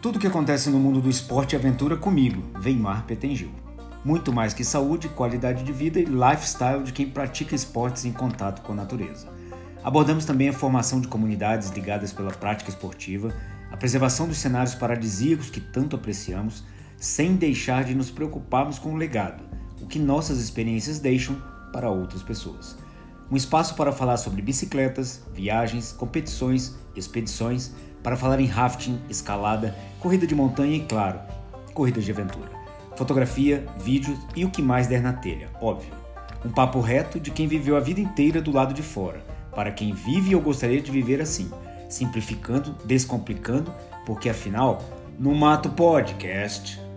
Tudo o que acontece no mundo do esporte e aventura comigo, Veimar Petengil. Muito mais que saúde, qualidade de vida e lifestyle de quem pratica esportes em contato com a natureza. Abordamos também a formação de comunidades ligadas pela prática esportiva, a preservação dos cenários paradisíacos que tanto apreciamos, sem deixar de nos preocuparmos com o legado, o que nossas experiências deixam para outras pessoas. Um espaço para falar sobre bicicletas, viagens, competições, expedições, para falar em rafting, escalada, corrida de montanha e, claro, corridas de aventura. Fotografia, vídeos e o que mais der na telha, óbvio. Um papo reto de quem viveu a vida inteira do lado de fora, para quem vive ou gostaria de viver assim, simplificando, descomplicando, porque afinal, no Mato Podcast.